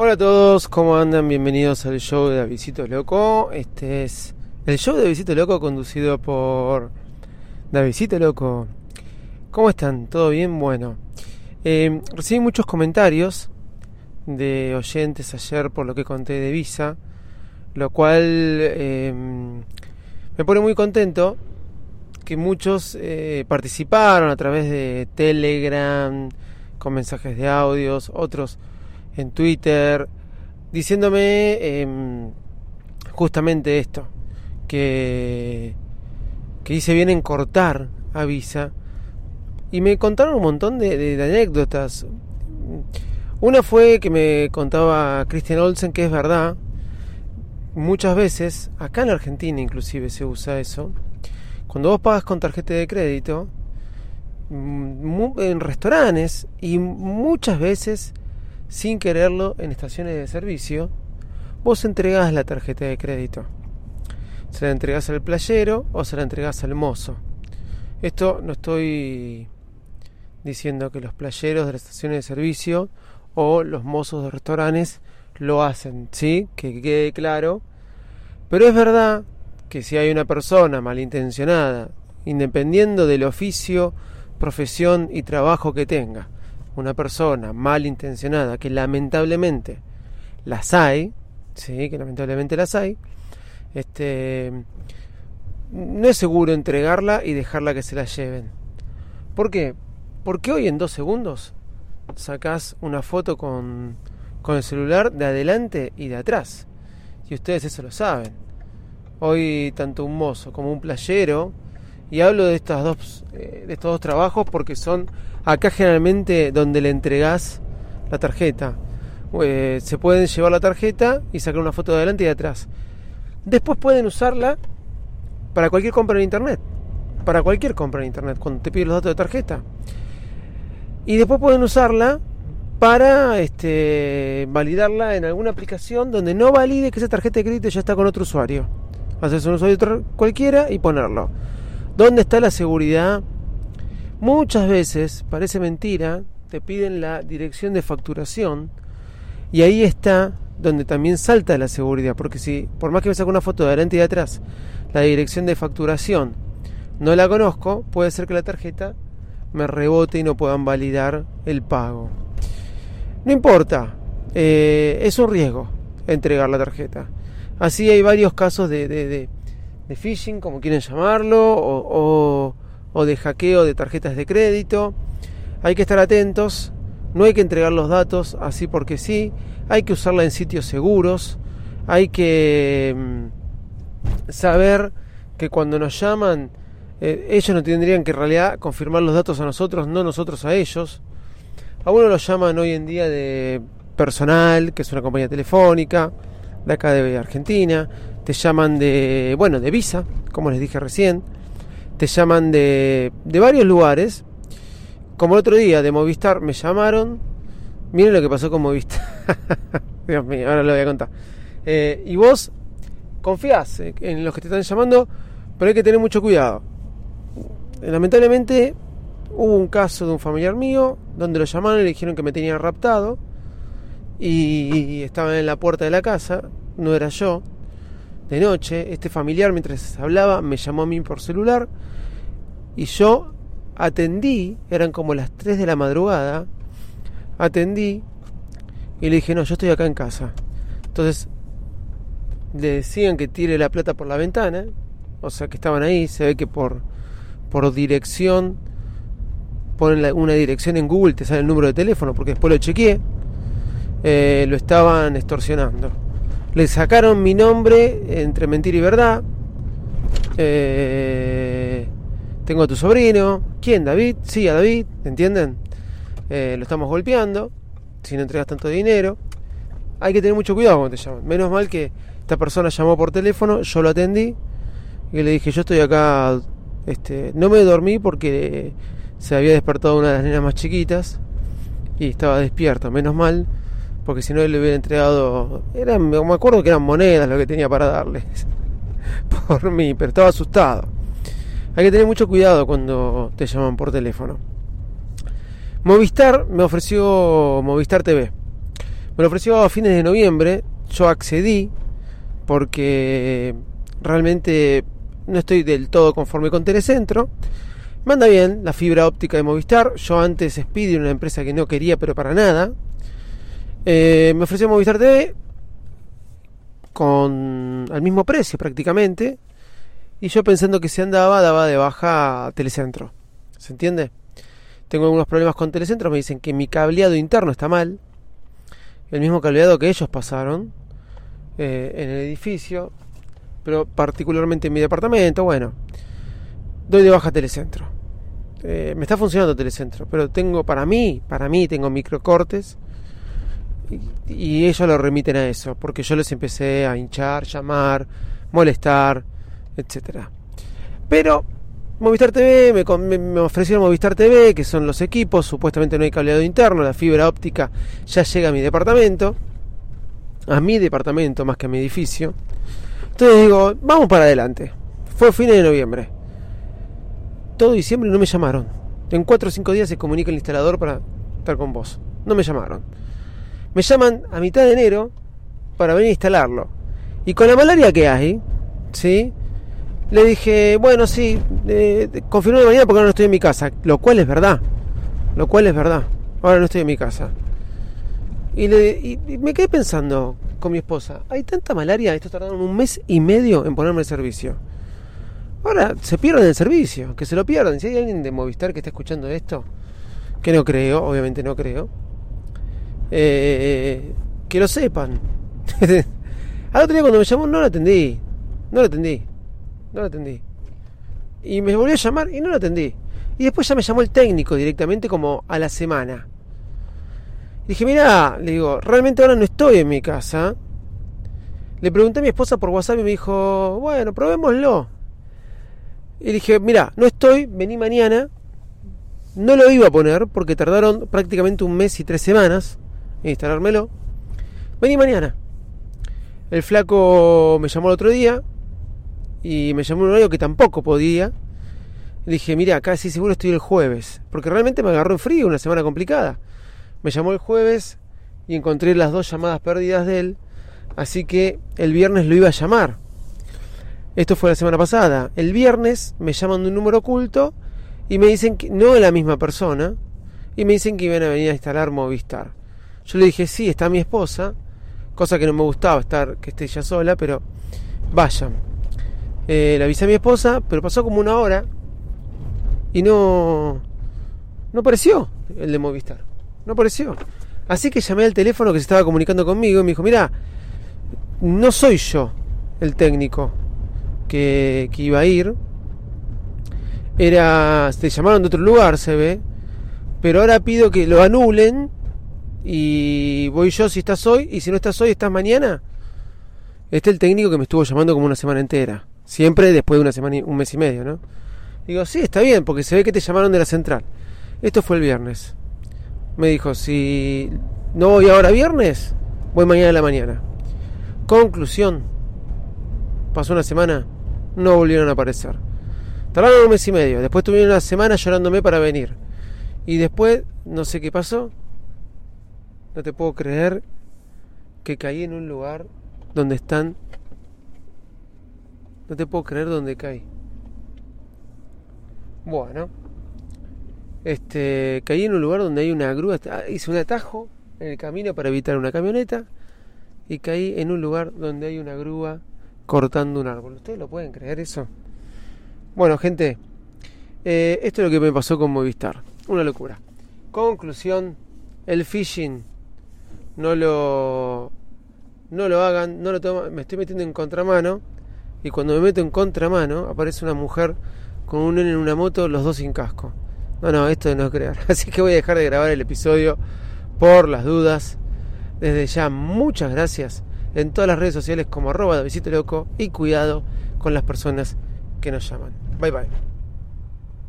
Hola a todos, ¿cómo andan? Bienvenidos al show de Davidito Loco. Este es el show de Davidito Loco conducido por Davidito Loco. ¿Cómo están? ¿Todo bien? Bueno, eh, recibí muchos comentarios de oyentes ayer por lo que conté de Visa, lo cual eh, me pone muy contento que muchos eh, participaron a través de Telegram, con mensajes de audios, otros en Twitter, diciéndome em, justamente esto, que, que hice bien en cortar a Visa. Y me contaron un montón de, de anécdotas. Una fue que me contaba Christian Olsen, que es verdad, muchas veces, acá en Argentina inclusive se usa eso, cuando vos pagas con tarjeta de crédito, mm, en restaurantes y muchas veces sin quererlo en estaciones de servicio, vos entregás la tarjeta de crédito. Se la entregás al playero o se la entregás al mozo. Esto no estoy diciendo que los playeros de las estaciones de servicio o los mozos de restaurantes lo hacen, ¿sí? Que quede claro. Pero es verdad que si hay una persona malintencionada, independiendo del oficio, profesión y trabajo que tenga, una persona malintencionada, que lamentablemente las hay, sí, que lamentablemente las hay, este, no es seguro entregarla y dejarla que se la lleven. ¿Por qué? Porque hoy en dos segundos sacás una foto con, con el celular de adelante y de atrás. Y ustedes eso lo saben. Hoy tanto un mozo como un playero, y hablo de, estas dos, eh, de estos dos trabajos porque son Acá generalmente donde le entregás la tarjeta. Eh, se pueden llevar la tarjeta y sacar una foto de adelante y de atrás. Después pueden usarla para cualquier compra en internet. Para cualquier compra en internet, cuando te piden los datos de tarjeta. Y después pueden usarla para este, validarla en alguna aplicación donde no valide que esa tarjeta de crédito ya está con otro usuario. Hacerse un usuario cualquiera y ponerlo. ¿Dónde está la seguridad Muchas veces, parece mentira, te piden la dirección de facturación y ahí está donde también salta la seguridad, porque si por más que me saque una foto de adelante y de atrás, la dirección de facturación no la conozco, puede ser que la tarjeta me rebote y no puedan validar el pago. No importa, eh, es un riesgo entregar la tarjeta. Así hay varios casos de, phishing, como quieren llamarlo, o o de hackeo de tarjetas de crédito. Hay que estar atentos, no hay que entregar los datos así porque sí, hay que usarla en sitios seguros, hay que mm, saber que cuando nos llaman, eh, ellos no tendrían que en realidad confirmar los datos a nosotros, no nosotros a ellos. A uno lo llaman hoy en día de personal, que es una compañía telefónica, de acá de Argentina, te llaman de, bueno, de Visa, como les dije recién, te llaman de, de varios lugares. Como el otro día de Movistar me llamaron. Miren lo que pasó con Movistar. Dios mío, ahora lo voy a contar. Eh, y vos confías en los que te están llamando, pero hay que tener mucho cuidado. Lamentablemente hubo un caso de un familiar mío donde lo llamaron y le dijeron que me tenía raptado y estaba en la puerta de la casa, no era yo de noche, este familiar mientras hablaba me llamó a mí por celular y yo atendí, eran como las 3 de la madrugada, atendí y le dije, no, yo estoy acá en casa. Entonces le decían que tire la plata por la ventana, o sea que estaban ahí, se ve que por, por dirección, ponen una dirección en Google, te sale el número de teléfono, porque después lo chequeé, eh, lo estaban extorsionando. Le sacaron mi nombre entre mentira y verdad. Eh, tengo a tu sobrino. ¿Quién? David. Sí, a David. ¿Entienden? Eh, lo estamos golpeando. Si no entregas tanto dinero. Hay que tener mucho cuidado cuando te llaman. Menos mal que esta persona llamó por teléfono. Yo lo atendí. Y le dije, yo estoy acá. Este, no me dormí porque se había despertado una de las nenas más chiquitas. Y estaba despierta. Menos mal porque si no él le hubiera entregado, eran, me acuerdo que eran monedas lo que tenía para darles por mí, pero estaba asustado. Hay que tener mucho cuidado cuando te llaman por teléfono. Movistar me ofreció Movistar TV. Me lo ofreció a fines de noviembre, yo accedí porque realmente no estoy del todo conforme con Telecentro. Manda bien la fibra óptica de Movistar. Yo antes Speedy, una empresa que no quería, pero para nada. Eh, me ofreció Movistar TV con al mismo precio prácticamente. Y yo pensando que se andaba, daba de baja Telecentro. ¿Se entiende? Tengo algunos problemas con Telecentro. Me dicen que mi cableado interno está mal. El mismo cableado que ellos pasaron eh, en el edificio. Pero particularmente en mi departamento. Bueno, doy de baja Telecentro. Eh, me está funcionando Telecentro. Pero tengo para mí, para mí tengo microcortes y, ellos lo remiten a eso, porque yo les empecé a hinchar, llamar, molestar, etcétera. Pero Movistar TV, me, me, ofrecieron Movistar TV, que son los equipos, supuestamente no hay cableado interno, la fibra óptica ya llega a mi departamento, a mi departamento más que a mi edificio. Entonces digo, vamos para adelante. Fue fines de noviembre. Todo diciembre no me llamaron. En 4 o 5 días se comunica el instalador para estar con vos. No me llamaron. Me llaman a mitad de enero para venir a instalarlo. Y con la malaria que hay, ¿sí? Le dije, bueno, sí, eh, confirmé de mañana porque no estoy en mi casa. Lo cual es verdad. Lo cual es verdad. Ahora no estoy en mi casa. Y, le, me quedé pensando con mi esposa, hay tanta malaria, esto tardaron un mes y medio en ponerme el servicio. Ahora se pierden el servicio, que se lo pierdan. Si hay alguien de Movistar que está escuchando esto, que no creo, obviamente no creo, eh, que lo sepan. Al otro día cuando me llamó no lo atendí. No lo atendí. No lo atendí. Y me volvió a llamar y no lo atendí. Y después ya me llamó el técnico directamente como a la semana. Y dije, mira, le digo, realmente ahora no estoy en mi casa. Le pregunté a mi esposa por WhatsApp y me dijo, bueno, probémoslo. Y dije, mira, no estoy, vení mañana. No lo iba a poner porque tardaron prácticamente un mes y tres semanas instalármelo. Vení mañana. El flaco me llamó el otro día y me llamó un horario que tampoco podía. Dije, mira, casi seguro estoy el jueves, porque realmente me agarró en frío, una semana complicada. Me llamó el jueves y encontré las dos llamadas perdidas de él, así que el viernes lo iba a llamar. Esto fue la semana pasada. El viernes me llaman de un número oculto y me dicen que no es la misma persona y me dicen que iban a venir a instalar Movistar. Yo le dije, sí, está mi esposa, cosa que no me gustaba estar, que esté ella sola, pero vayan. Eh, le avisé a mi esposa, pero pasó como una hora y no, no apareció el de Movistar. No apareció. Así que llamé al teléfono que se estaba comunicando conmigo y me dijo, mira, no soy yo el técnico que, que iba a ir. Era, te llamaron de otro lugar, se ve. Pero ahora pido que lo anulen y voy yo si estás hoy, y si no estás hoy, estás mañana. Este es el técnico que me estuvo llamando como una semana entera. Siempre después de una semana, un mes y medio, ¿no? Digo, sí, está bien, porque se ve que te llamaron de la central. Esto fue el viernes. Me dijo, si no voy ahora viernes, voy mañana a la mañana. Conclusión. Pasó una semana, no volvieron a aparecer. Tardaron un mes y medio. Después tuvieron una semana llorándome para venir. Y después, no sé qué pasó, no te puedo creer que caí en un lugar donde están... No te puedo creer dónde caí. Bueno. Este, caí en un lugar donde hay una grúa. Hice un atajo en el camino para evitar una camioneta. Y caí en un lugar donde hay una grúa cortando un árbol. ¿Ustedes lo pueden creer eso? Bueno, gente. Eh, esto es lo que me pasó con Movistar. Una locura. Conclusión. El phishing no lo no lo hagan, no lo toman, me estoy metiendo en contramano y cuando me meto en contramano aparece una mujer con un en una moto, los dos sin casco. No, no, esto no crear. Así que voy a dejar de grabar el episodio por las dudas. Desde ya, muchas gracias en todas las redes sociales como arroba de Visito Loco y cuidado con las personas que nos llaman. Bye bye.